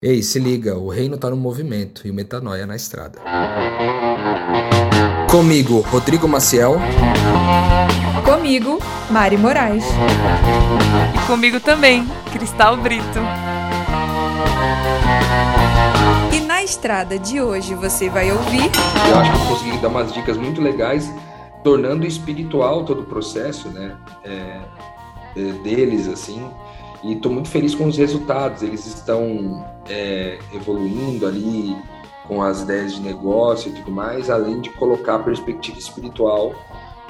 Ei, se liga, o reino tá no movimento e o metanoia na estrada. Comigo, Rodrigo Maciel. Comigo, Mari Moraes. E comigo também, Cristal Brito. E na estrada de hoje você vai ouvir. Eu acho que eu consegui dar umas dicas muito legais, tornando espiritual todo o processo, né? É, é, deles, assim e estou muito feliz com os resultados. Eles estão é, evoluindo ali com as ideias de negócio e tudo mais, além de colocar a perspectiva espiritual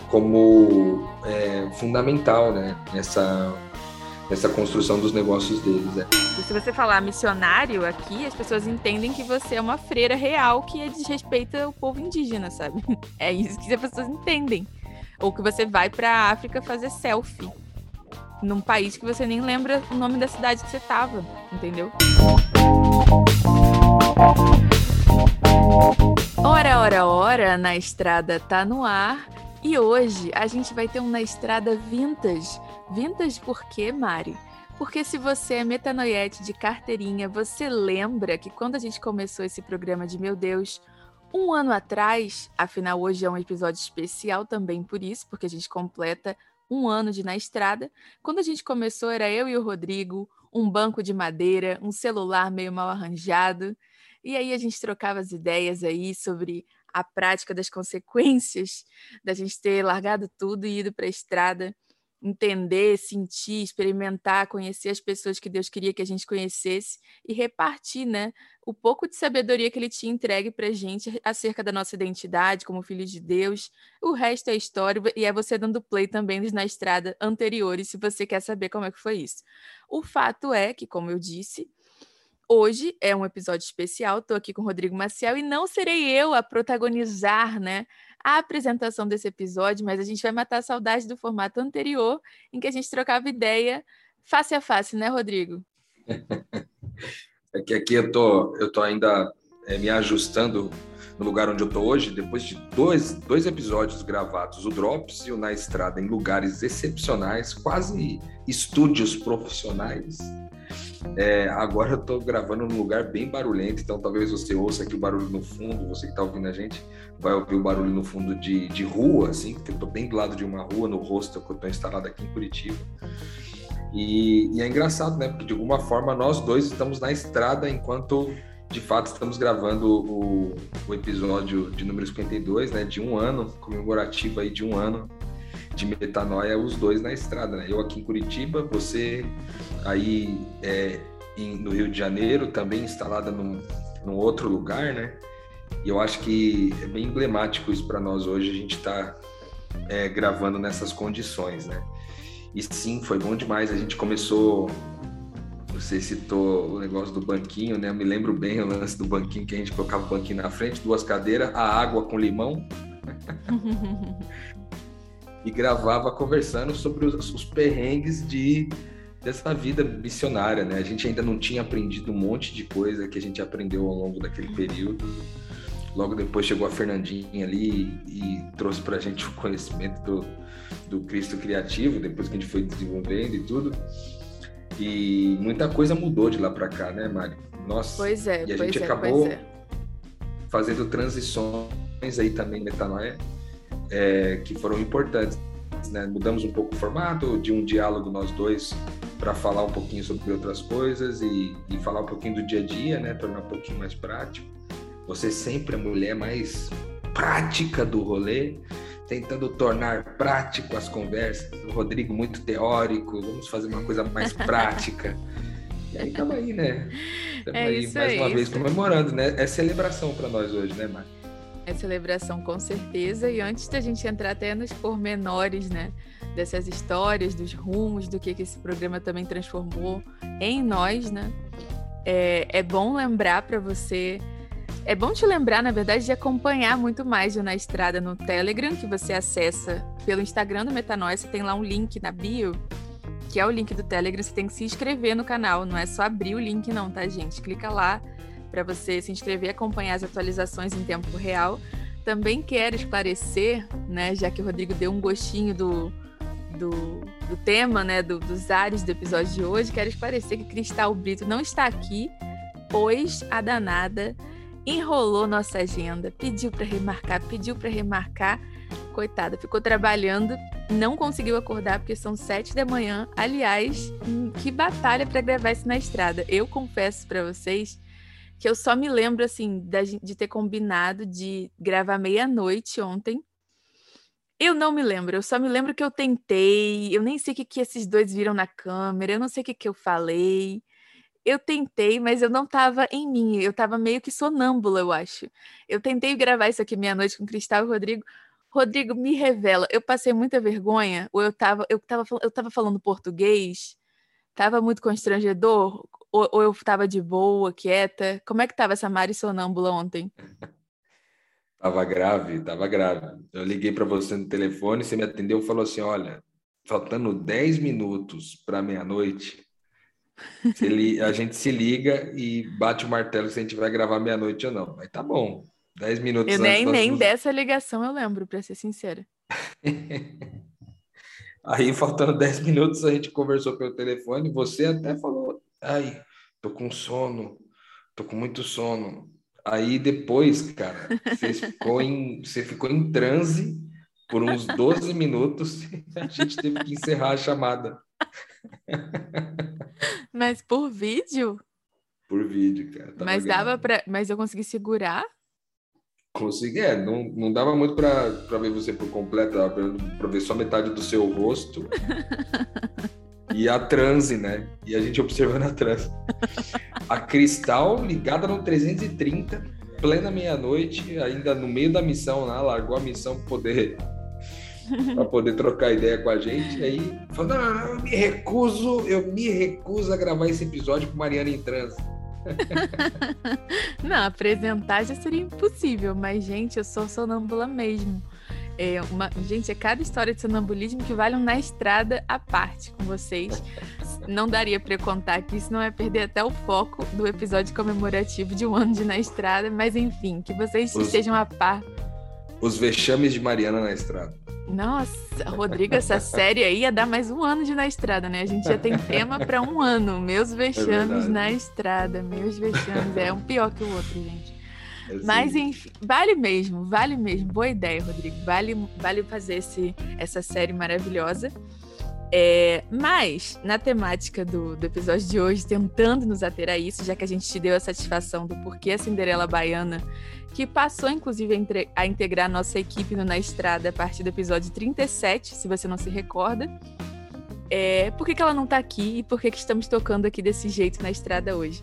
como é, fundamental né, nessa, nessa construção dos negócios deles. Né? Se você falar missionário aqui, as pessoas entendem que você é uma freira real que desrespeita o povo indígena, sabe? É isso que as pessoas entendem. Ou que você vai para a África fazer selfie num país que você nem lembra o nome da cidade que você estava, entendeu? Ora, ora, ora, na estrada tá no ar. E hoje a gente vai ter um na estrada vintage. Vintage por quê, Mari? Porque se você é metanoiete de carteirinha, você lembra que quando a gente começou esse programa de Meu Deus, um ano atrás, afinal hoje é um episódio especial também por isso, porque a gente completa um ano de Na Estrada. Quando a gente começou, era eu e o Rodrigo, um banco de madeira, um celular meio mal arranjado. E aí a gente trocava as ideias aí sobre a prática das consequências da gente ter largado tudo e ido para a estrada entender, sentir, experimentar, conhecer as pessoas que Deus queria que a gente conhecesse e repartir, né, o pouco de sabedoria que ele tinha entregue para a gente acerca da nossa identidade como filhos de Deus. O resto é história e é você dando play também na estrada anteriores, se você quer saber como é que foi isso. O fato é que, como eu disse, Hoje é um episódio especial, estou aqui com o Rodrigo Maciel e não serei eu a protagonizar né, a apresentação desse episódio, mas a gente vai matar a saudade do formato anterior, em que a gente trocava ideia face a face, né, Rodrigo? É que aqui eu tô, eu tô ainda é, me ajustando no lugar onde eu tô hoje, depois de dois, dois episódios gravados, o Drops e o Na Estrada, em lugares excepcionais, quase estúdios profissionais. É, agora eu tô gravando num lugar bem barulhento, então talvez você ouça aqui o barulho no fundo, você que tá ouvindo a gente vai ouvir o barulho no fundo de, de rua, assim, porque eu tô bem do lado de uma rua, no rosto que eu tô instalado aqui em Curitiba. E, e, é engraçado, né? Porque de alguma forma nós dois estamos na estrada enquanto de fato estamos gravando o, o episódio de número 52, né? De um ano, comemorativo aí de um ano de metanoia, os dois na estrada, né? Eu aqui em Curitiba, você aí é, em, no Rio de Janeiro, também instalada num, num outro lugar, né? E eu acho que é bem emblemático isso para nós hoje, a gente está é, gravando nessas condições, né? E sim, foi bom demais. A gente começou. Você citou o negócio do banquinho, né? Eu me lembro bem o lance do banquinho que a gente colocava o banquinho na frente, duas cadeiras, a água com limão. e gravava conversando sobre os, os perrengues de dessa vida missionária, né? A gente ainda não tinha aprendido um monte de coisa que a gente aprendeu ao longo daquele período. Logo depois chegou a Fernandinha ali e, trouxe para a gente o conhecimento do, do Cristo criativo, depois que a gente foi desenvolvendo e tudo. E muita coisa mudou de lá para cá, né, Mari? Nossa. Pois é, e a gente é, acabou é. fazendo transições aí também metanoia é, que foram importantes. Né? Mudamos um pouco o formato de um diálogo nós dois para falar um pouquinho sobre outras coisas e, e, falar um pouquinho do dia a dia, né? Tornar um pouquinho mais prático. Você sempre a mulher mais prática do rolê, tentando tornar prático as conversas. O Rodrigo muito teórico, vamos fazer uma coisa mais prática. E aí estamos aí, né? Estamos é aí mais uma vez comemorando, né? É celebração para nós hoje, né, Mari? É celebração com certeza. E antes da gente entrar até nos pormenores, né? Dessas histórias, dos rumos, do que, que esse programa também transformou em nós, né? É, é bom lembrar para você. É bom te lembrar, na verdade, de acompanhar muito mais o Na Estrada no Telegram, que você acessa pelo Instagram do Metanoia. Você tem lá um link na bio, que é o link do Telegram. Você tem que se inscrever no canal, não é só abrir o link, não, tá, gente? Clica lá para você se inscrever e acompanhar as atualizações em tempo real. Também quero esclarecer, né, já que o Rodrigo deu um gostinho do, do, do tema, né, do, dos ares do episódio de hoje, quero esclarecer que Cristal Brito não está aqui pôs a danada, enrolou nossa agenda, pediu para remarcar, pediu para remarcar. Coitada, ficou trabalhando, não conseguiu acordar porque são sete da manhã. Aliás, que batalha para gravar isso na estrada. Eu confesso para vocês que eu só me lembro assim de ter combinado de gravar meia-noite ontem. Eu não me lembro, eu só me lembro que eu tentei, eu nem sei o que, que esses dois viram na câmera, eu não sei o que, que eu falei. Eu tentei, mas eu não estava em mim, eu estava meio que sonâmbula, eu acho. Eu tentei gravar isso aqui meia-noite com Cristal e Rodrigo. Rodrigo, me revela, eu passei muita vergonha, ou eu estava eu tava, eu tava falando português, estava muito constrangedor, ou, ou eu estava de boa, quieta? Como é que estava essa Mari sonâmbula ontem? Tava grave, tava grave. Eu liguei para você no telefone, você me atendeu e falou assim: olha, faltando 10 minutos para meia-noite, a gente se liga e bate o martelo se a gente vai gravar meia-noite ou não. Aí tá bom. 10 minutos Eu nem, nem dessa ligação eu lembro, para ser sincera. Aí, faltando 10 minutos, a gente conversou pelo telefone. Você até falou: ai, tô com sono, tô com muito sono. Aí depois, cara, você ficou em, você ficou em transe por uns 12 minutos e a gente teve que encerrar a chamada. Mas por vídeo? Por vídeo, cara. Mas dava para, mas eu consegui segurar? Consegui, é, não, não dava muito para ver você por completo, para ver só metade do seu rosto. E a transe, né? E a gente observando a transe. A Cristal ligada no 330, plena meia-noite, ainda no meio da missão lá, largou a missão para poder para poder trocar ideia com a gente. Aí falou: não, não, eu me recuso, eu me recuso a gravar esse episódio com Mariana em transe. não, apresentar já seria impossível, mas, gente, eu sou sonâmbula mesmo. É uma, gente, é cada história de sonambulismo que vale um na estrada à parte com vocês. Não daria para contar que isso não é perder até o foco do episódio comemorativo de um ano de na estrada, mas enfim, que vocês os, estejam a par. Os vexames de Mariana na estrada. Nossa, Rodrigo, essa série aí ia dar mais um ano de na estrada, né? A gente já tem tema para um ano. Meus vexames é na estrada, meus vexames. É um pior que o outro, gente. Assim. Mas enfim, vale mesmo, vale mesmo. Boa ideia, Rodrigo. Vale, vale fazer esse, essa série maravilhosa. É, mas, na temática do, do episódio de hoje, tentando nos ater a isso, já que a gente te deu a satisfação do porquê a Cinderela Baiana, que passou inclusive a, entre, a integrar nossa equipe no Na Estrada a partir do episódio 37, se você não se recorda. É, por que, que ela não está aqui e por que, que estamos tocando aqui desse jeito na estrada hoje?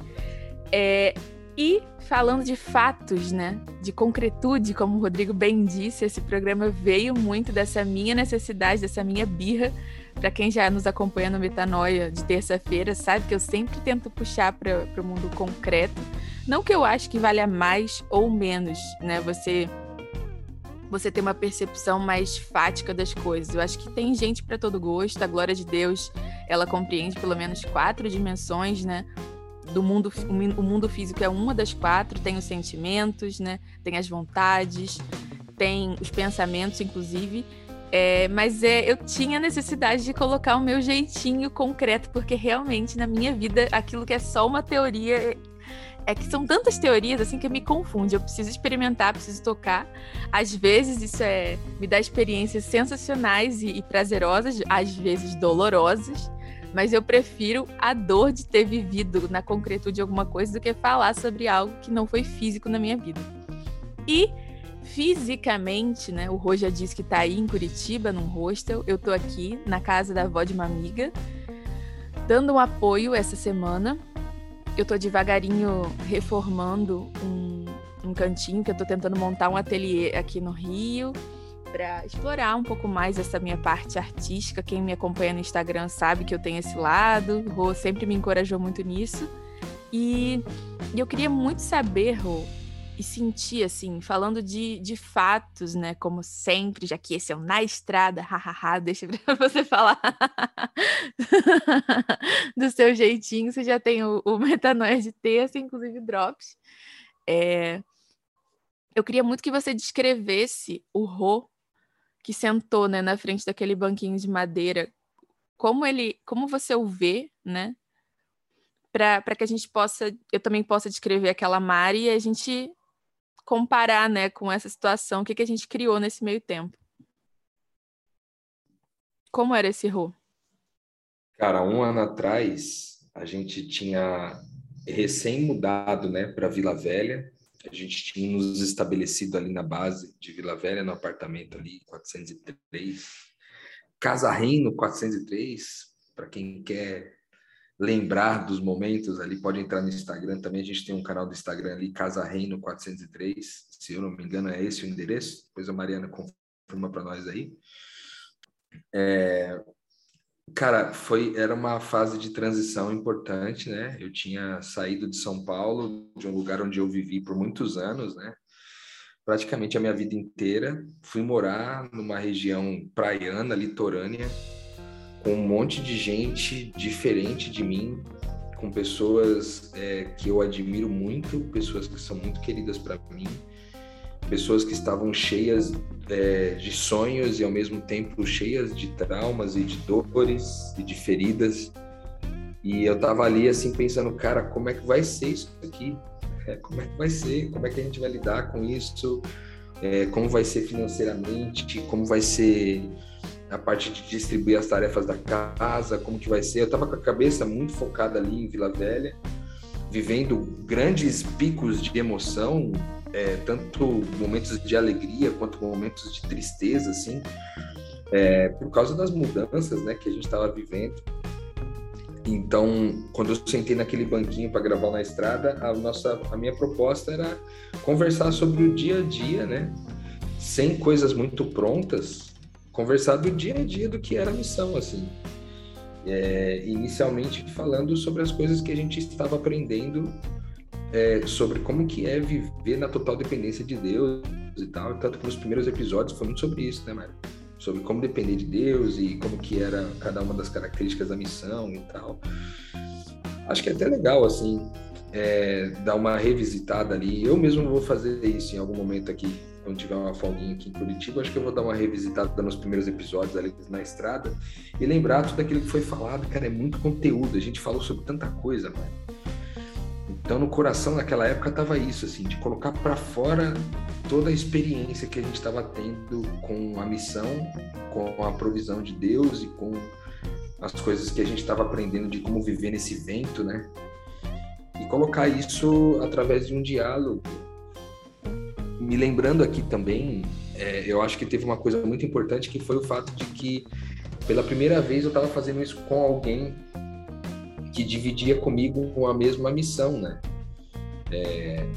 É, e falando de fatos, né, de concretude, como o Rodrigo bem disse, esse programa veio muito dessa minha necessidade, dessa minha birra. Para quem já nos acompanha no Metanoia de terça-feira, sabe que eu sempre tento puxar para o mundo concreto. Não que eu acho que valha mais ou menos, né, você você ter uma percepção mais fática das coisas. Eu acho que tem gente para todo gosto. A glória de Deus, ela compreende pelo menos quatro dimensões, né? Do mundo, o mundo físico é uma das quatro, tem os sentimentos, né? Tem as vontades, tem os pensamentos, inclusive. É, mas é, eu tinha necessidade de colocar o meu jeitinho concreto, porque realmente na minha vida aquilo que é só uma teoria é, é que são tantas teorias assim que me confunde. Eu preciso experimentar, preciso tocar. Às vezes isso é me dá experiências sensacionais e, e prazerosas, às vezes dolorosas mas eu prefiro a dor de ter vivido na concretude alguma coisa do que falar sobre algo que não foi físico na minha vida. E fisicamente, né? O Rô já disse que tá aí em Curitiba, num hostel. Eu tô aqui na casa da avó de uma amiga, dando um apoio essa semana. Eu tô devagarinho reformando um, um cantinho que eu tô tentando montar um ateliê aqui no Rio para explorar um pouco mais essa minha parte artística. Quem me acompanha no Instagram sabe que eu tenho esse lado. Rô sempre me encorajou muito nisso. E eu queria muito saber, Rô, e sentir, assim, falando de, de fatos, né? Como sempre, já que esse é o Na Estrada, hahaha, deixa você falar do seu jeitinho. Você já tem o, o Metanoia de terça, inclusive drops. É... Eu queria muito que você descrevesse o Rô que sentou, né, na frente daquele banquinho de madeira, como ele, como você o vê, né? para que a gente possa, eu também possa descrever aquela Mari e a gente comparar, né, com essa situação, o que, que a gente criou nesse meio tempo. Como era esse Rô? Cara, um ano atrás, a gente tinha recém-mudado, né, para Vila Velha. A gente tinha nos estabelecido ali na base de Vila Velha, no apartamento ali, 403. Casa Reino, 403. Para quem quer lembrar dos momentos ali, pode entrar no Instagram também. A gente tem um canal do Instagram ali, Casa Reino 403. Se eu não me engano, é esse o endereço. Depois a Mariana confirma para nós aí. É, cara, foi era uma fase de transição importante, né? Eu tinha saído de São Paulo, de um lugar onde eu vivi por muitos anos, né? Praticamente a minha vida inteira. Fui morar numa região praiana, litorânea, com um monte de gente diferente de mim, com pessoas é, que eu admiro muito, pessoas que são muito queridas para mim, pessoas que estavam cheias é, de sonhos e ao mesmo tempo cheias de traumas e de dores e de feridas. E eu tava ali assim pensando, cara, como é que vai ser isso aqui? É, como é que vai ser? Como é que a gente vai lidar com isso? É, como vai ser financeiramente? Como vai ser a parte de distribuir as tarefas da casa, como que vai ser. Eu estava com a cabeça muito focada ali em Vila Velha, vivendo grandes picos de emoção, é, tanto momentos de alegria quanto momentos de tristeza, assim, é, por causa das mudanças, né, que a gente estava vivendo. Então, quando eu sentei naquele banquinho para gravar na estrada, a nossa, a minha proposta era conversar sobre o dia a dia, né, sem coisas muito prontas, conversar do dia a dia do que era a missão, assim. É, inicialmente falando sobre as coisas que a gente estava aprendendo é, sobre como que é viver na total dependência de Deus e tal. Tanto que nos primeiros episódios foi muito sobre isso, né, Mário? Sobre como depender de Deus e como que era cada uma das características da missão e tal. Acho que é até legal, assim, é, dar uma revisitada ali. Eu mesmo vou fazer isso em algum momento aqui quando tiver uma folguinha aqui em Curitiba, acho que eu vou dar uma revisitada nos primeiros episódios ali na estrada e lembrar tudo aquilo que foi falado. Cara, é muito conteúdo, a gente falou sobre tanta coisa, mano. Então, no coração naquela época tava isso, assim, de colocar para fora toda a experiência que a gente estava tendo com a missão, com a provisão de Deus e com as coisas que a gente estava aprendendo de como viver nesse vento, né? E colocar isso através de um diálogo me lembrando aqui também, é, eu acho que teve uma coisa muito importante que foi o fato de que pela primeira vez eu estava fazendo isso com alguém que dividia comigo a mesma missão, né? É,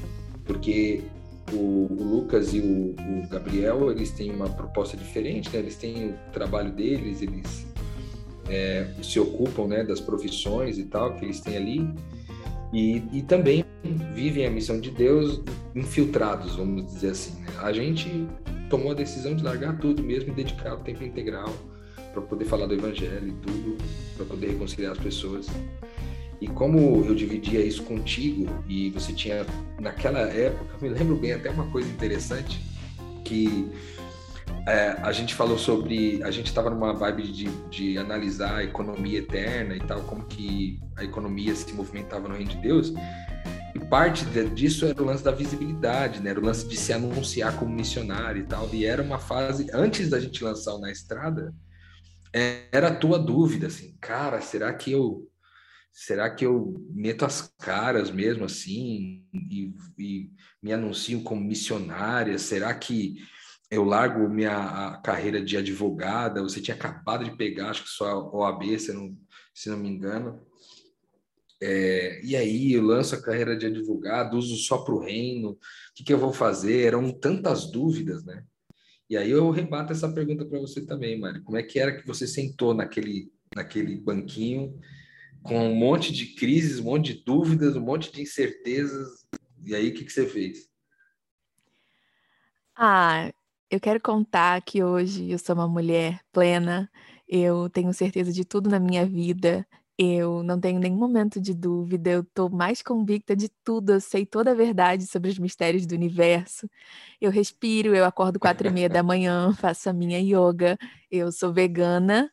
porque o, o, Lucas e o, o, Gabriel eles têm uma proposta diferente, né? Eles têm o trabalho deles, eles é, se ocupam, né, das profissões e tal que eles têm ali e, e também vivem a missão de Deus infiltrados, vamos dizer assim. Né? A gente tomou a decisão de largar tudo mesmo e dedicar o tempo integral para poder falar do evangelho e tudo, para poder reconciliar as pessoas. E como eu dividia isso contigo e você tinha naquela época, me lembro bem até uma coisa interessante que é, a gente falou sobre. A gente estava numa vibe de, de analisar a economia eterna e tal, como que a economia se movimentava no reino de Deus. E parte disso era o lance da visibilidade, né? Era o lance de se anunciar como missionário e tal. E era uma fase, antes da gente lançar o Na Estrada, é, era a tua dúvida, assim, cara, será que eu. Será que eu meto as caras mesmo assim e, e me anuncio como missionária? Será que eu largo minha carreira de advogada, você tinha acabado de pegar, acho que só a OAB, se não, se não me engano. É, e aí eu lanço a carreira de advogado, uso só para o reino, o que, que eu vou fazer? Eram tantas dúvidas, né? E aí eu rebato essa pergunta para você também, Mário. Como é que era que você sentou naquele, naquele banquinho com um monte de crises, um monte de dúvidas, um monte de incertezas, e aí o que, que você fez? Ah, eu quero contar que hoje eu sou uma mulher plena, eu tenho certeza de tudo na minha vida, eu não tenho nenhum momento de dúvida, eu estou mais convicta de tudo, eu sei toda a verdade sobre os mistérios do universo. Eu respiro, eu acordo quatro e meia da manhã, faço a minha yoga, eu sou vegana.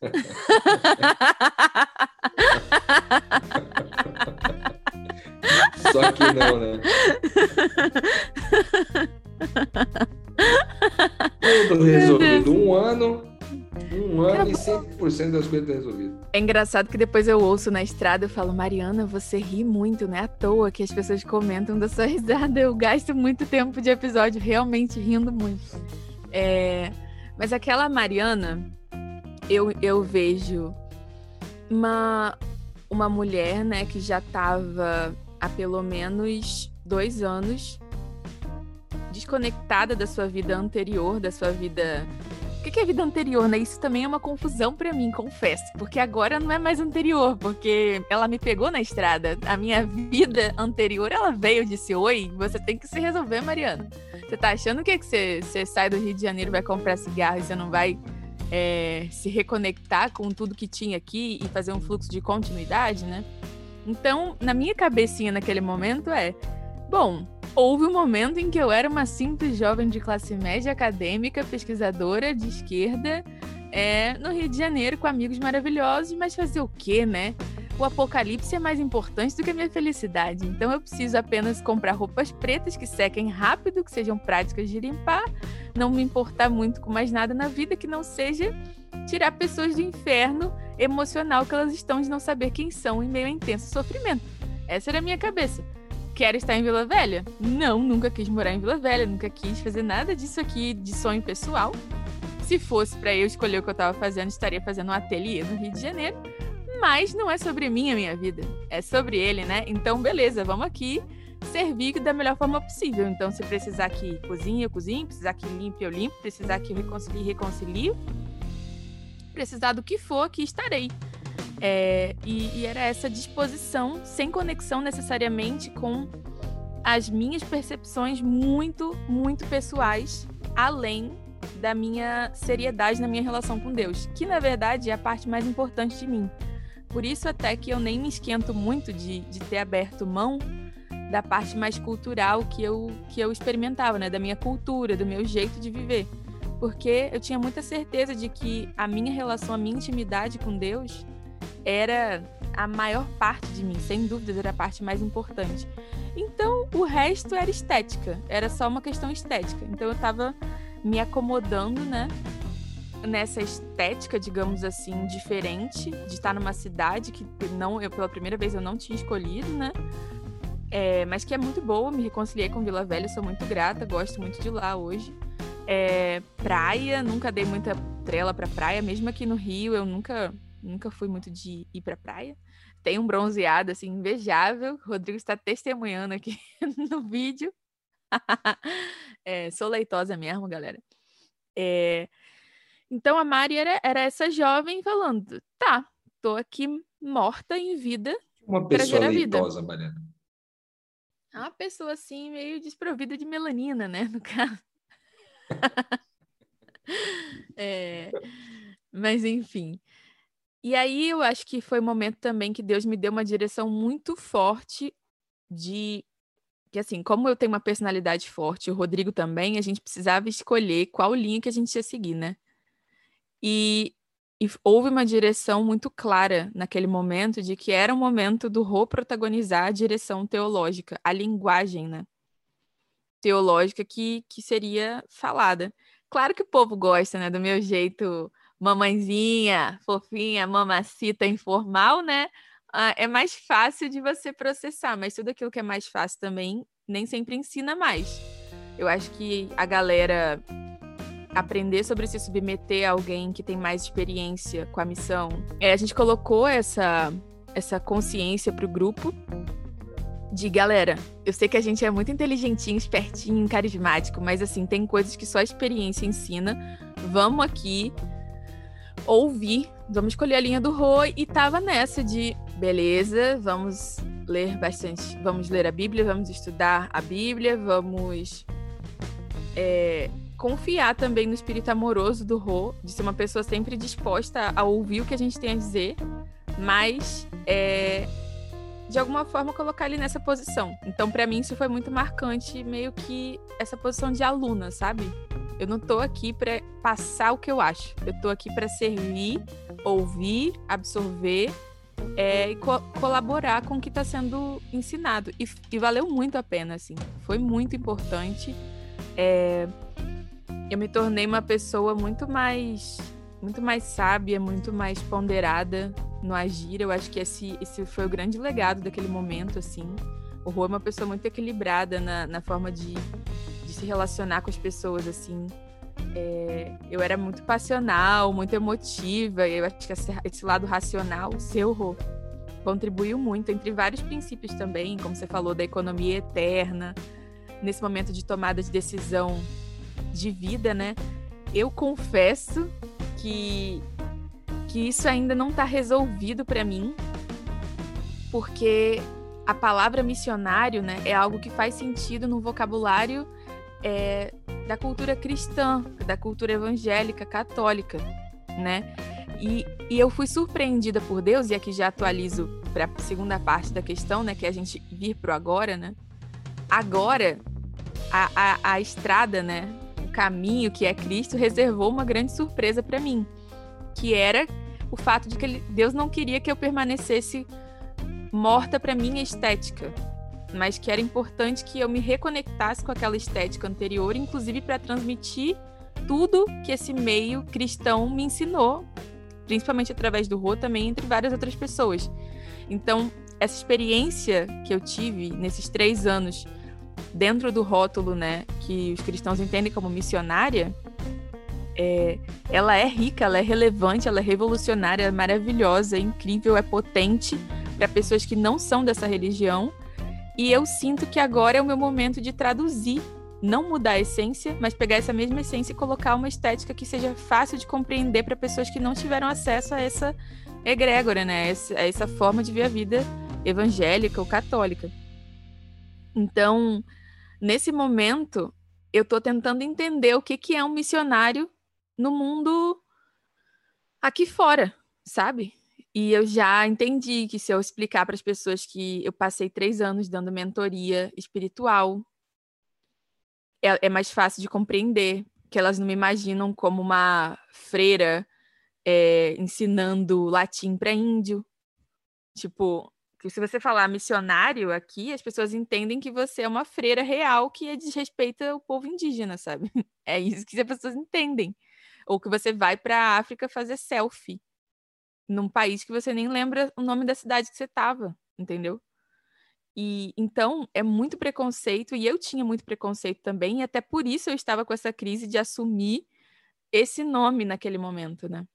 Só que não, né? Tudo resolvido. Um ano, um ano e 100% das coisas resolvidas. É engraçado que depois eu ouço na estrada, eu falo, Mariana, você ri muito, não é à toa que as pessoas comentam da sua risada. Eu gasto muito tempo de episódio realmente rindo muito. É... Mas aquela Mariana, eu, eu vejo uma, uma mulher, né, que já estava há pelo menos dois anos desconectada da sua vida anterior, da sua vida. O que é vida anterior, né? Isso também é uma confusão para mim, confesso. Porque agora não é mais anterior, porque ela me pegou na estrada. A minha vida anterior, ela veio e disse: Oi, você tem que se resolver, Mariana. Você tá achando que, que você, você sai do Rio de Janeiro, vai comprar cigarro e você não vai é, se reconectar com tudo que tinha aqui e fazer um fluxo de continuidade, né? Então, na minha cabecinha naquele momento é: bom, houve um momento em que eu era uma simples jovem de classe média acadêmica, pesquisadora de esquerda, é, no Rio de Janeiro, com amigos maravilhosos, mas fazer o quê, né? O apocalipse é mais importante do que a minha felicidade. Então eu preciso apenas comprar roupas pretas que sequem rápido, que sejam práticas de limpar, não me importar muito com mais nada na vida que não seja tirar pessoas do inferno emocional que elas estão de não saber quem são em meio a intenso sofrimento. Essa era a minha cabeça. Quero estar em Vila Velha? Não, nunca quis morar em Vila Velha, nunca quis fazer nada disso aqui de sonho pessoal. Se fosse para eu escolher o que eu estava fazendo, estaria fazendo um ateliê no Rio de Janeiro. Mas não é sobre mim a minha vida, é sobre ele, né? Então, beleza, vamos aqui servir da melhor forma possível. Então, se precisar que cozinhe, eu cozinho, precisar que limpe, eu limpo, precisar que reconcilie, reconcilio precisar do que for, aqui estarei. É, e, e era essa disposição, sem conexão necessariamente com as minhas percepções muito, muito pessoais, além da minha seriedade na minha relação com Deus, que na verdade é a parte mais importante de mim. Por isso, até que eu nem me esquento muito de, de ter aberto mão da parte mais cultural que eu, que eu experimentava, né? Da minha cultura, do meu jeito de viver porque eu tinha muita certeza de que a minha relação, a minha intimidade com Deus era a maior parte de mim, sem dúvidas era a parte mais importante. Então, o resto era estética, era só uma questão estética. Então, eu estava me acomodando, né, nessa estética, digamos assim, diferente, de estar numa cidade que não, eu pela primeira vez eu não tinha escolhido, né? É, mas que é muito boa, me reconciliei com Vila Velha, sou muito grata, gosto muito de lá hoje. É, praia, nunca dei muita trela pra praia, mesmo aqui no Rio, eu nunca, nunca fui muito de ir pra praia. Tem um bronzeado, assim, invejável. O Rodrigo está testemunhando aqui no vídeo. é, sou leitosa mesmo, galera. É, então a Mari era, era essa jovem falando: tá, tô aqui morta em vida. Uma pessoa leitosa, Mariana. Uma pessoa assim, meio desprovida de melanina, né? No caso. é, mas enfim. E aí eu acho que foi o um momento também que Deus me deu uma direção muito forte de que assim, como eu tenho uma personalidade forte, o Rodrigo também, a gente precisava escolher qual linha que a gente ia seguir, né? E, e houve uma direção muito clara naquele momento de que era o momento do Rô protagonizar a direção teológica, a linguagem, né? teológica que, que seria falada. Claro que o povo gosta, né, do meu jeito mamãezinha, fofinha, mamacita informal, né? Ah, é mais fácil de você processar, mas tudo aquilo que é mais fácil também nem sempre ensina mais. Eu acho que a galera aprender sobre se submeter a alguém que tem mais experiência com a missão. É, a gente colocou essa essa consciência para o grupo de galera, eu sei que a gente é muito inteligentinho, espertinho, carismático, mas assim, tem coisas que só a experiência ensina. Vamos aqui ouvir, vamos escolher a linha do Rô e tava nessa de beleza, vamos ler bastante, vamos ler a Bíblia, vamos estudar a Bíblia, vamos é, confiar também no espírito amoroso do Rô, de ser uma pessoa sempre disposta a ouvir o que a gente tem a dizer, mas é, de alguma forma colocar ele nessa posição. Então, para mim, isso foi muito marcante, meio que essa posição de aluna, sabe? Eu não tô aqui para passar o que eu acho. Eu tô aqui para servir, ouvir, absorver é, e co colaborar com o que está sendo ensinado. E, e, valeu muito a pena, assim. Foi muito importante. É, eu me tornei uma pessoa muito mais muito mais sábia, muito mais ponderada no agir. Eu acho que esse, esse foi o grande legado daquele momento, assim. O Rô é uma pessoa muito equilibrada na, na forma de, de se relacionar com as pessoas, assim. É, eu era muito passional, muito emotiva, e eu acho que esse lado racional, seu, Rô, contribuiu muito, entre vários princípios também, como você falou, da economia eterna, nesse momento de tomada de decisão de vida, né? Eu confesso que, que isso ainda não está resolvido para mim, porque a palavra missionário, né, é algo que faz sentido no vocabulário é, da cultura cristã, da cultura evangélica, católica, né? E, e eu fui surpreendida por Deus, e aqui já atualizo para a segunda parte da questão, né? Que é a gente vir pro agora, né? Agora, a, a, a estrada, né? O caminho que é Cristo reservou uma grande surpresa para mim, que era o fato de que Deus não queria que eu permanecesse morta para minha estética, mas que era importante que eu me reconectasse com aquela estética anterior, inclusive para transmitir tudo que esse meio cristão me ensinou, principalmente através do Rô, também entre várias outras pessoas. Então, essa experiência que eu tive nesses três anos dentro do rótulo, né, que os cristãos entendem como missionária, é, ela é rica, ela é relevante, ela é revolucionária, é maravilhosa, é incrível, é potente para pessoas que não são dessa religião e eu sinto que agora é o meu momento de traduzir, não mudar a essência, mas pegar essa mesma essência e colocar uma estética que seja fácil de compreender para pessoas que não tiveram acesso a essa egrégora, né? A essa forma de ver a vida evangélica ou católica. Então, nesse momento, eu estou tentando entender o que, que é um missionário no mundo aqui fora, sabe? E eu já entendi que se eu explicar para as pessoas que eu passei três anos dando mentoria espiritual, é, é, mais fácil de compreender, que elas não me imaginam como uma freira é, ensinando latim para índio. Tipo, que se você falar missionário aqui, as pessoas entendem que você é uma freira real que desrespeita o povo indígena, sabe? É isso que as pessoas entendem. Ou que você vai para a África fazer selfie num país que você nem lembra o nome da cidade que você estava, entendeu? E então é muito preconceito e eu tinha muito preconceito também, e até por isso eu estava com essa crise de assumir esse nome naquele momento, né?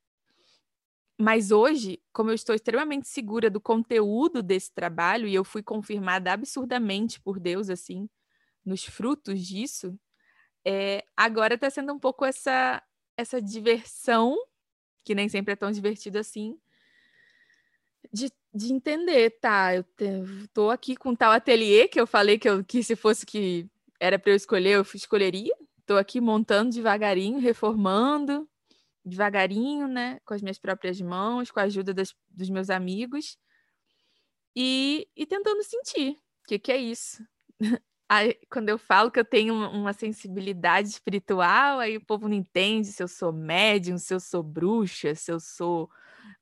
Mas hoje, como eu estou extremamente segura do conteúdo desse trabalho e eu fui confirmada absurdamente por Deus assim, nos frutos disso, é, agora está sendo um pouco essa essa diversão que nem sempre é tão divertido assim, de, de entender, tá? Eu tô aqui com tal ateliê que eu falei que, eu, que se fosse que era para eu escolher, eu escolheria. Tô aqui montando devagarinho, reformando devagarinho, né? Com as minhas próprias mãos, com a ajuda das, dos meus amigos. E, e tentando sentir o que, que é isso. Quando eu falo que eu tenho uma sensibilidade espiritual, aí o povo não entende se eu sou médium, se eu sou bruxa, se eu sou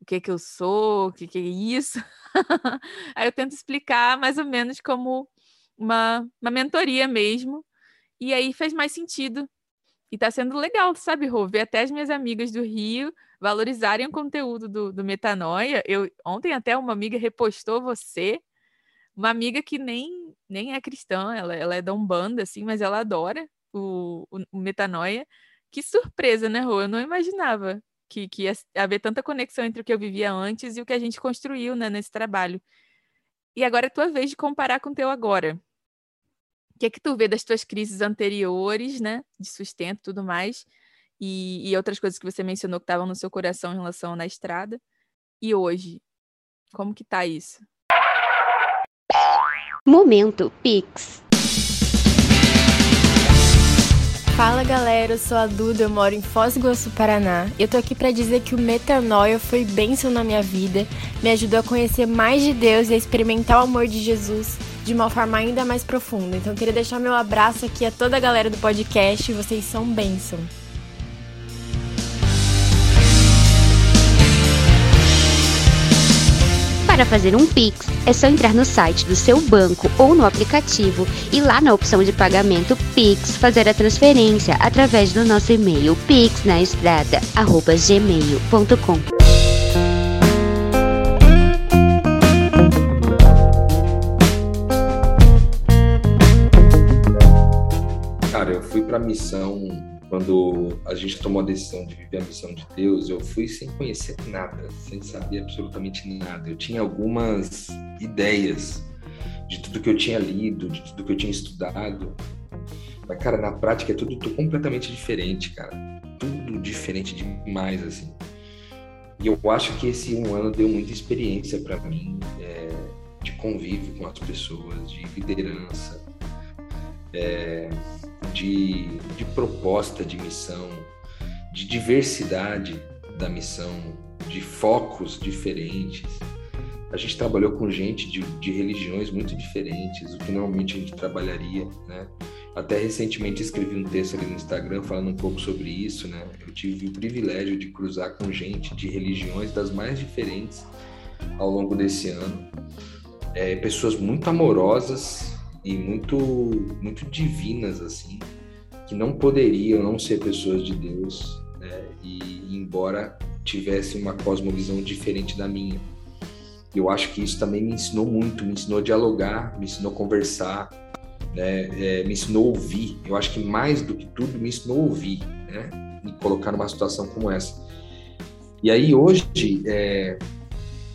o que que eu sou, o que que é isso. aí eu tento explicar mais ou menos como uma, uma mentoria mesmo. E aí fez mais sentido. E tá sendo legal, sabe, Rô? Ver até as minhas amigas do Rio valorizarem o conteúdo do, do Metanoia. Eu, ontem até uma amiga repostou você uma amiga que nem, nem é cristã, ela, ela é da Umbanda, assim, mas ela adora o, o, o Metanoia. Que surpresa, né, Rô? Eu não imaginava que, que ia haver tanta conexão entre o que eu vivia antes e o que a gente construiu né, nesse trabalho. E agora é tua vez de comparar com o teu agora. O que é que tu vê das tuas crises anteriores, né? De sustento e tudo mais, e, e outras coisas que você mencionou que estavam no seu coração em relação na estrada. E hoje, como que tá isso? Momento Pix. Fala galera, eu sou a Duda, eu moro em Foz do Iguaçu, Paraná. Eu tô aqui para dizer que o Metanoia foi bênção na minha vida, me ajudou a conhecer mais de Deus e a experimentar o amor de Jesus de uma forma ainda mais profunda. Então eu queria deixar meu abraço aqui a toda a galera do podcast, vocês são bênção. Para fazer um Pix, é só entrar no site do seu banco ou no aplicativo e lá na opção de pagamento Pix fazer a transferência através do nosso e-mail pixnaestrada@gmail.com. Cara, eu fui para missão quando a gente tomou a decisão de viver a missão de Deus, eu fui sem conhecer nada, sem saber absolutamente nada. Eu tinha algumas ideias de tudo que eu tinha lido, de tudo que eu tinha estudado. Mas, cara, na prática é tudo, tudo completamente diferente, cara. Tudo diferente demais, assim. E eu acho que esse um ano deu muita experiência para mim é, de convívio com as pessoas, de liderança, é, de, de proposta de missão, de diversidade da missão, de focos diferentes. A gente trabalhou com gente de, de religiões muito diferentes, o que normalmente a gente trabalharia, né? Até recentemente escrevi um texto ali no Instagram falando um pouco sobre isso, né? Eu tive o privilégio de cruzar com gente de religiões das mais diferentes ao longo desse ano. É, pessoas muito amorosas, e muito muito divinas assim que não poderiam não ser pessoas de Deus né? e embora tivesse uma cosmovisão diferente da minha eu acho que isso também me ensinou muito me ensinou a dialogar me ensinou a conversar né? É, me ensinou a ouvir eu acho que mais do que tudo me ensinou a ouvir né? me colocar numa situação como essa e aí hoje é,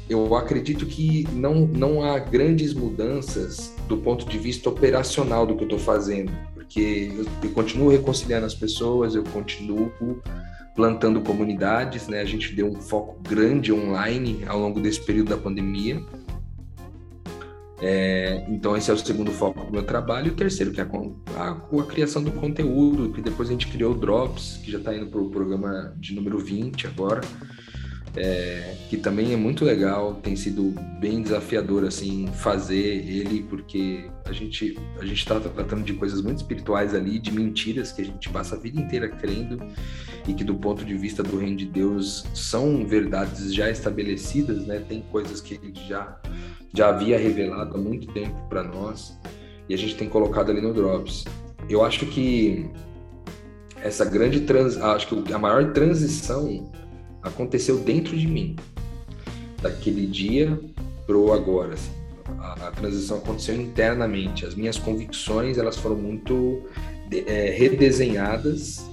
eu acredito que não, não há grandes mudanças do ponto de vista operacional do que eu estou fazendo, porque eu, eu, continuo reconciliando as pessoas, eu continuo plantando comunidades, né? A gente deu um foco grande online ao longo desse período da pandemia. É, então esse é o segundo foco do meu trabalho. E o terceiro, que é a, a, a criação do conteúdo, que depois a gente criou o Drops, que já está indo para o programa de número 20 agora é, que também é muito legal, tem sido bem desafiador assim fazer ele, porque a gente a gente está tratando de coisas muito espirituais ali, de mentiras que a gente passa a vida inteira crendo e que do ponto de vista do reino de Deus são verdades já estabelecidas, né? Tem coisas que ele já já havia revelado há muito tempo para nós e a gente tem colocado ali no Drops. Eu acho que essa grande trans, acho que a maior transição aconteceu dentro de mim, daquele dia pro agora. Assim. A, a, transição aconteceu internamente. As minhas convicções elas foram muito é, redesenhadas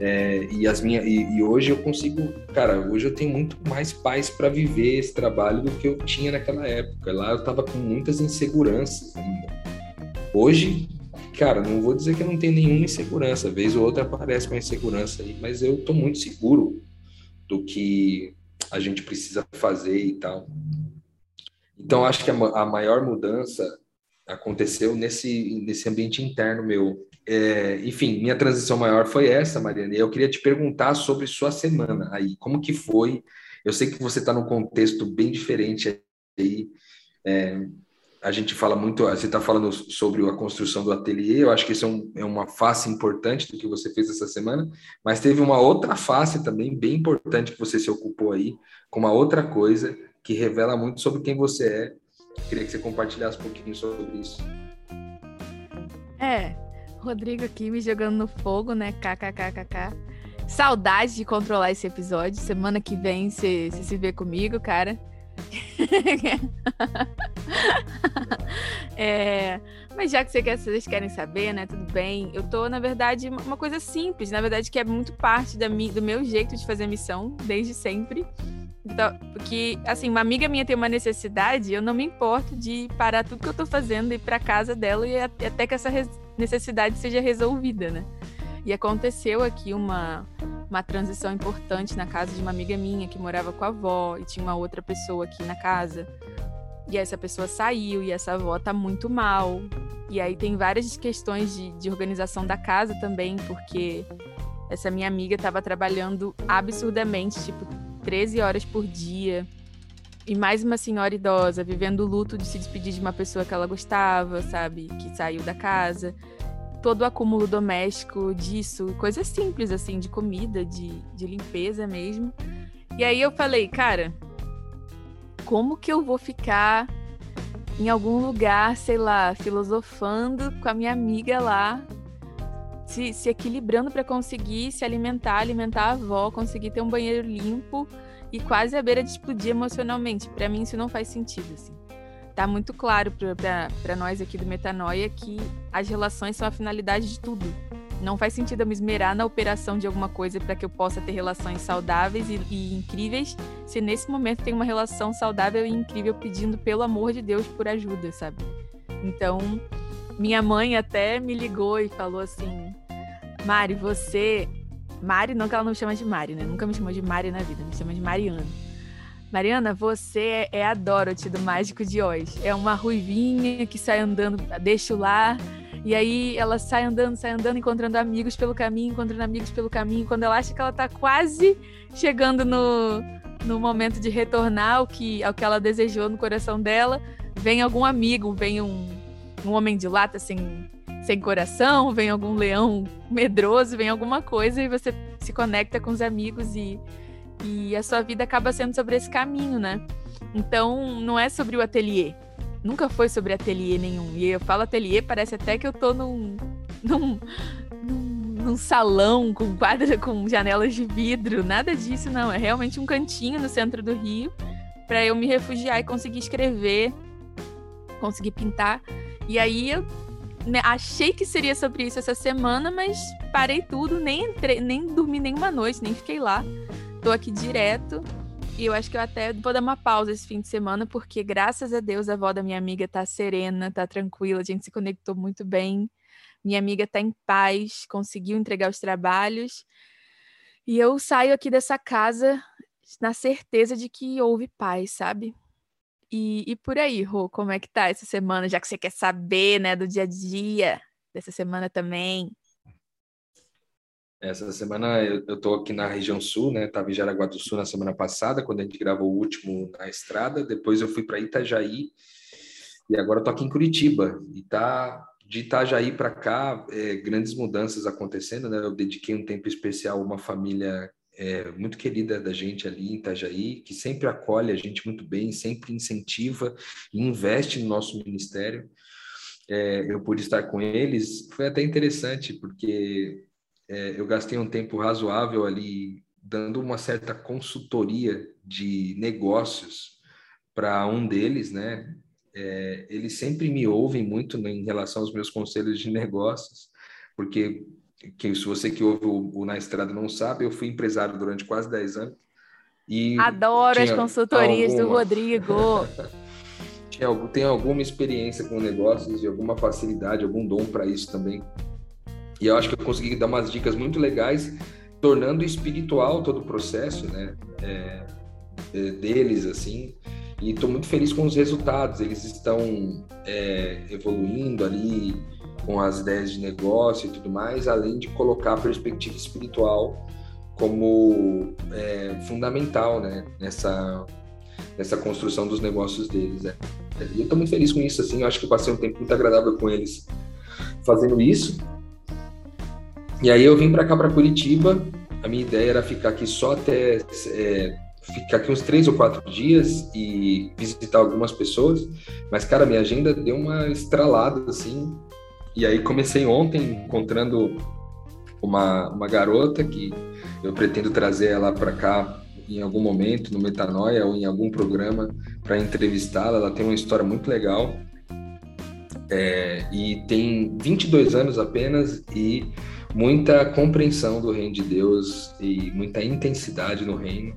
é, e as minhas e, e, hoje eu consigo, cara, hoje eu tenho muito mais paz para viver esse trabalho do que eu tinha naquela época. Lá eu estava com muitas inseguranças ainda. Hoje, cara, não vou dizer que eu não tenho nenhuma insegurança. Vez ou outra aparece uma insegurança aí, mas eu estou muito seguro do que a gente precisa fazer e tal. Então, acho que a, a maior mudança aconteceu nesse, nesse ambiente interno meu. É, enfim, minha transição maior foi essa, Mariana. E eu queria te perguntar sobre sua semana aí. Como que foi? Eu sei que você está num contexto bem diferente aí. É, a gente fala muito, você está falando sobre a construção do ateliê, eu acho que isso é, um, é, uma face importante do que você fez essa semana, mas teve uma outra face também bem importante que você se ocupou aí, com uma outra coisa que revela muito sobre quem você é. Queria que você compartilhasse um pouquinho sobre isso. É, Rodrigo aqui me jogando no fogo, né? KKKKK. Saudade de controlar esse episódio. Semana que vem você se vê comigo, cara. é, mas já que você quer, vocês querem saber, né? Tudo bem. Eu tô, na verdade, uma coisa simples, na verdade, que é muito parte da do meu jeito de fazer missão, desde sempre. Então, porque, assim, uma amiga minha tem uma necessidade, eu não me importo de parar tudo que eu tô fazendo e ir pra casa dela e até que essa necessidade seja resolvida, né? E aconteceu aqui uma, uma transição importante na casa de uma amiga minha que morava com a avó e tinha uma outra pessoa aqui na casa. E essa pessoa saiu e essa avó tá muito mal. E aí tem várias questões de, de organização da casa também, porque essa minha amiga estava trabalhando absurdamente, tipo 13 horas por dia. E mais uma senhora idosa, vivendo o luto de se despedir de uma pessoa que ela gostava, sabe? Que saiu da casa todo o acúmulo doméstico disso, coisas simples assim, de comida, de, de limpeza mesmo. E aí eu falei, cara, como que eu vou ficar em algum lugar, sei lá, filosofando com a minha amiga lá, se, se equilibrando para conseguir se alimentar, alimentar a avó, conseguir ter um banheiro limpo e quase à beira de explodir emocionalmente. Para mim isso não faz sentido, assim. Tá muito claro para nós aqui do Metanoia que as relações são a finalidade de tudo. Não faz sentido eu me esmerar na operação de alguma coisa para que eu possa ter relações saudáveis e, e, incríveis, se nesse momento tem uma relação saudável e incrível pedindo pelo amor de Deus por ajuda, sabe? Então, minha mãe até me ligou e falou assim: Mari, você. Mari, não que ela não me chama de Mari, né? Nunca me chamou de Mari na vida, me chama de Mariana. Mariana, você é a Dorothy do Mágico de Oz. É uma ruivinha que sai andando, deixa lá. E aí ela sai andando, sai andando, encontrando amigos pelo caminho, encontrando amigos pelo caminho. Quando ela acha que ela tá quase chegando no, no momento de retornar ao que, ao que ela desejou no coração dela, vem algum amigo, vem um, um homem de lata sem, sem coração, vem algum leão medroso, vem alguma coisa e você se conecta com os amigos e, e a sua vida acaba sendo sobre esse caminho, né? Então, não é sobre o ateliê. Nunca foi sobre ateliê nenhum. E eu falo ateliê, parece até que eu tô num, num, num, num salão com quadra, com janelas de vidro. Nada disso, não. É realmente um cantinho no centro do Rio para eu me refugiar e conseguir escrever, conseguir pintar. E aí eu né, achei que seria sobre isso essa semana, mas parei tudo, nem entrei, nem dormi nenhuma noite, nem fiquei lá. Tô aqui direto. E eu acho que eu até vou dar uma pausa esse fim de semana, porque graças a Deus a avó da minha amiga tá serena, tá tranquila, a gente se conectou muito bem. Minha amiga tá em paz, conseguiu entregar os trabalhos. E eu saio aqui dessa casa na certeza de que houve paz, sabe? E, e por aí, Rô, como é que tá essa semana? Já que você quer saber, né, do dia a dia dessa semana também. Essa semana eu, tô aqui na região sul, né? Tava em Jaraguá do Sul na semana passada, quando a gente gravou o último na estrada. Depois eu fui para Itajaí e agora tô aqui em Curitiba. E tá de Itajaí para cá, é, grandes mudanças acontecendo, né? Eu dediquei um tempo especial a uma família é, muito querida da gente ali em Itajaí, que sempre acolhe a gente muito bem, sempre incentiva e investe no nosso ministério. É, eu pude estar com eles, foi até interessante, porque é, eu gastei um tempo razoável ali dando uma certa consultoria de negócios para um deles, né? É, eles sempre me ouvem muito em relação aos meus conselhos de negócios, porque que se você que ouve o, o, Na Estrada não sabe, eu fui empresário durante quase 10 anos. E Adoro as consultorias alguma... do Rodrigo. tem alguma experiência com negócios e alguma facilidade, algum dom para isso também. E eu acho que eu consegui dar umas dicas muito legais, tornando espiritual todo o processo, né? É, é, deles, assim. E estou muito feliz com os resultados. Eles estão é, evoluindo ali, com as ideias de negócio e tudo mais, além de colocar a perspectiva espiritual como é, fundamental né, nessa, nessa construção dos negócios deles. Né? E eu estou muito feliz com isso, assim, eu acho que eu passei um tempo muito agradável com eles fazendo isso. E aí eu vim para cá, para Curitiba, a minha ideia era ficar aqui só até é, ficar aqui uns três ou quatro dias e visitar algumas pessoas, mas cara, minha agenda deu uma estralada assim, e aí comecei ontem encontrando uma, uma garota que eu pretendo trazer ela para cá em algum momento, no Metanoia ou em algum programa, para entrevistá-la. Ela tem uma história muito legal. É, e tem 22 anos apenas e muita compreensão do reino de Deus e muita intensidade no reino.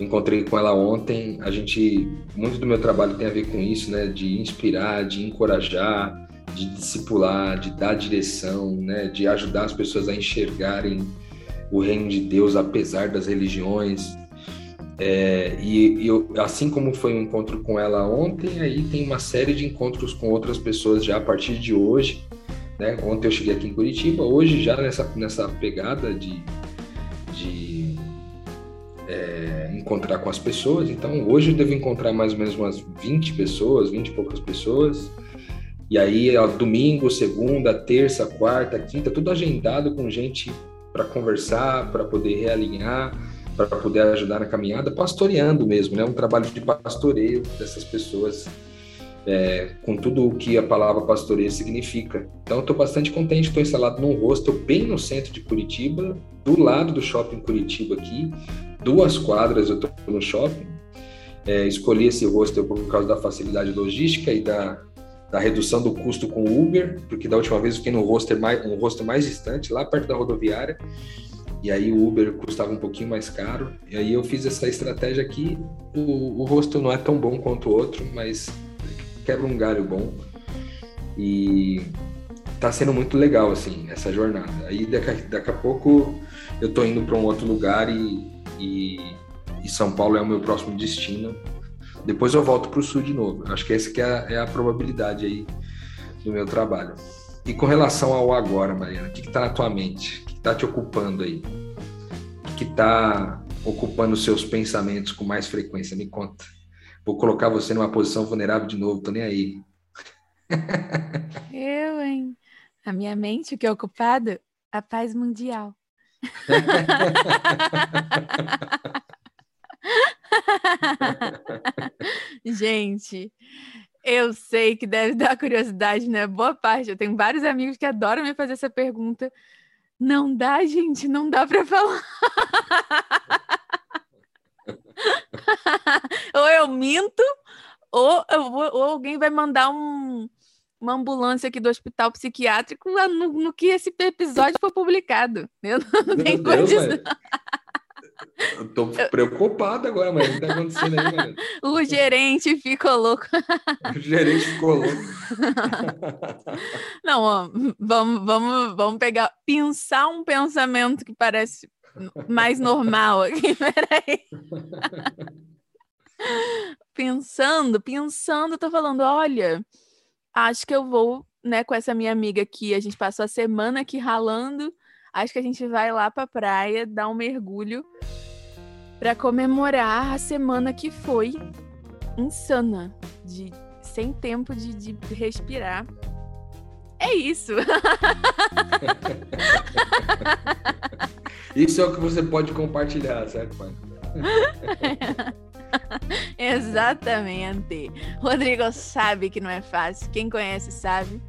Encontrei com ela ontem. A gente, muito do meu trabalho tem a ver com isso, né? De inspirar, de encorajar, de discipular, de dar direção, né, de ajudar as pessoas a enxergarem o reino de Deus apesar das religiões. É, e, e assim como foi um encontro com ela ontem, aí tem uma série de encontros com outras pessoas já a partir de hoje. Né? Ontem eu cheguei aqui em Curitiba, hoje já nessa, nessa pegada de, de é, encontrar com as pessoas. Então hoje eu devo encontrar mais ou menos umas 20 pessoas, 20 e poucas pessoas. E aí, ó, domingo, segunda, terça, quarta, quinta, tudo agendado com gente para conversar, para poder realinhar, para poder ajudar na caminhada, pastoreando mesmo, né? Um trabalho de pastoreio dessas pessoas, é, com tudo o que a palavra pastoreio significa. Então, estou bastante contente, estou instalado num hostel bem no centro de Curitiba, do lado do shopping Curitiba aqui, duas quadras eu estou no shopping. É, escolhi esse hostel por causa da facilidade logística e da, da redução do custo com o Uber, porque da última vez eu fiquei no hostel mais, um hostel mais distante, lá perto da rodoviária, e aí o Uber custava um pouquinho mais caro. E aí eu fiz essa estratégia aqui. O, o hostel não é tão bom quanto o outro, mas quebra um galho bom. E tá sendo muito legal, assim, essa jornada. Aí daqui, daqui a pouco eu tô indo para um outro lugar e, e, e, São Paulo é o meu próximo destino. Depois eu volto para o sul de novo. Acho que essa que é a, é a probabilidade aí do meu trabalho. E com relação ao agora, Mariana, o que está na tua mente? está te ocupando aí? O que está ocupando os seus pensamentos com mais frequência? Me conta. Vou colocar você numa posição vulnerável de novo, tô nem aí. Eu, hein? A minha mente, o que é ocupado? A paz mundial. Gente, eu sei que deve dar curiosidade, né? Boa parte. Eu tenho vários amigos que adoram me fazer essa pergunta. Não dá, gente, não dá para falar. ou eu minto, ou, ou alguém vai mandar um, uma ambulância aqui do hospital psiquiátrico no, no que esse episódio foi publicado. Eu não tenho Deus, eu tô preocupado agora, mas o que tá acontecendo aí? O gerente ficou louco. O gerente ficou louco. Não, ó, vamos, vamos, vamos pegar, pensar um pensamento que parece mais normal aqui, peraí. Pensando, pensando, tô falando, olha, acho que eu vou, né, com essa minha amiga aqui, a gente passou a semana aqui ralando, acho que a gente vai lá pra praia, dar um mergulho para comemorar a semana que foi insana, de sem tempo de, de respirar. É isso. isso é o que você pode compartilhar, certo, pai? Exatamente. Rodrigo sabe que não é fácil. Quem conhece sabe.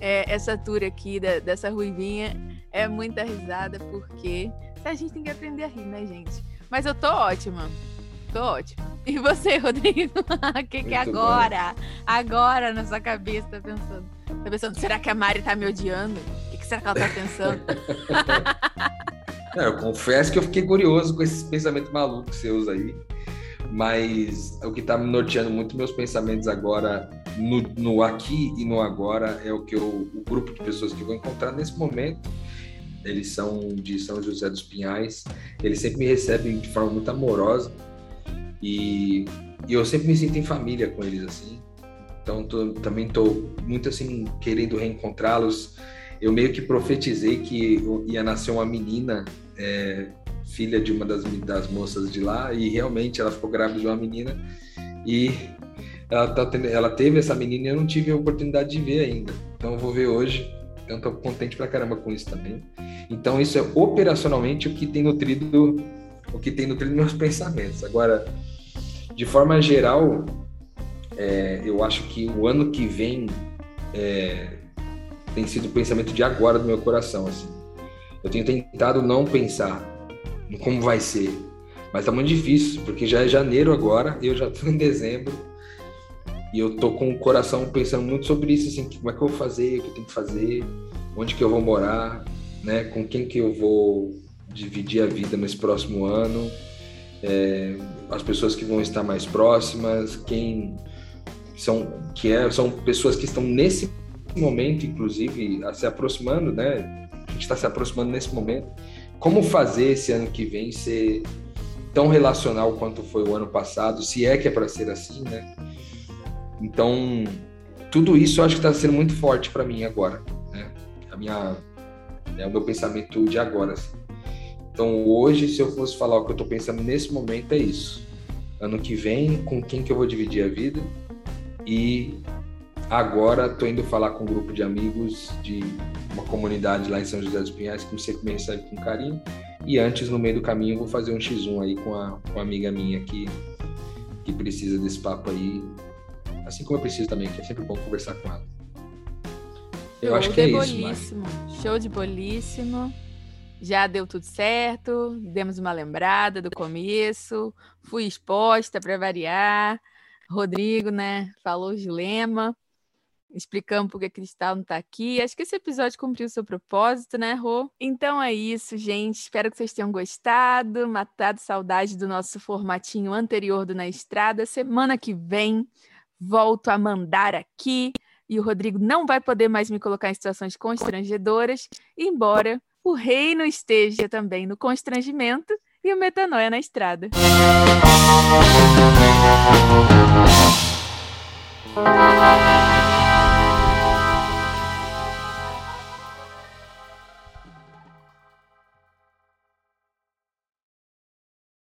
É, essa tour aqui da, dessa ruivinha é muita risada, porque a gente tem que aprender a rir, né, gente? Mas eu tô ótima. Tô ótima. E você, Rodrigo? O que, que é agora? Bom. Agora na sua cabeça tá pensando? Tá pensando, será que a Mari tá me odiando? O que, que será que ela tá pensando? é, eu confesso que eu fiquei curioso com esses pensamentos malucos seus aí. Mas o que tá me norteando muito meus pensamentos agora, no, no aqui e no agora, é o que eu, o grupo de pessoas que eu vou encontrar nesse momento eles são de São José dos Pinhais, eles sempre me recebem de forma muito amorosa e, e eu sempre me sinto em família com eles assim. Então tô, também estou muito assim querendo reencontrá-los. Eu meio que profetizei que ia nascer uma menina, é, filha de uma das, das moças de lá, e realmente ela ficou grávida de uma menina e ela, tá ela teve essa menina e eu não tive a oportunidade de ver ainda. Então eu vou ver hoje. Então estou contente pra caramba com isso também. Então isso é operacionalmente o que tem nutrido o que tem nutrido meus pensamentos. Agora, de forma geral, é, eu acho que o ano que vem é, tem sido o pensamento de agora do meu coração. Assim. Eu tenho tentado não pensar em como vai ser, mas tá muito difícil, porque já é janeiro agora, eu já tô em dezembro, e eu tô com o coração pensando muito sobre isso, assim, como é que eu vou fazer, o que eu tenho que fazer, onde que eu vou morar, né? Com quem que eu vou dividir a vida nesse próximo ano, é, as pessoas que vão estar mais próximas, quem são que é, são pessoas que estão nesse momento, inclusive, se aproximando, né? A gente está se aproximando nesse momento. Como fazer esse ano que vem ser tão relacional quanto foi o ano passado, se é que é para ser assim, né? Então, tudo isso eu acho que está sendo muito forte para mim agora, né? A minha é o meu pensamento de agora. Assim. Então, hoje, se eu fosse falar o que eu estou pensando nesse momento, é isso. Ano que vem, com quem que eu vou dividir a vida. E agora estou indo falar com um grupo de amigos de uma comunidade lá em São José dos Pinhais que sempre me recebe com carinho. E antes, no meio do caminho, vou fazer um X1 aí com a, com a amiga minha que, que precisa desse papo aí. Assim como eu preciso também, que é sempre bom conversar com ela. Eu Show acho que é bolíssimo. isso, Show de bolíssimo. Já deu tudo certo, demos uma lembrada do começo, fui exposta para variar. Rodrigo, né, falou o dilema, explicamos porque Cristal não está aqui. Acho que esse episódio cumpriu o seu propósito, né, Rô? Então é isso, gente. Espero que vocês tenham gostado, matado saudade do nosso formatinho anterior do Na Estrada. Semana que vem volto a mandar aqui e o Rodrigo não vai poder mais me colocar em situações constrangedoras, embora o reino esteja também no constrangimento e o metanoia na estrada. Música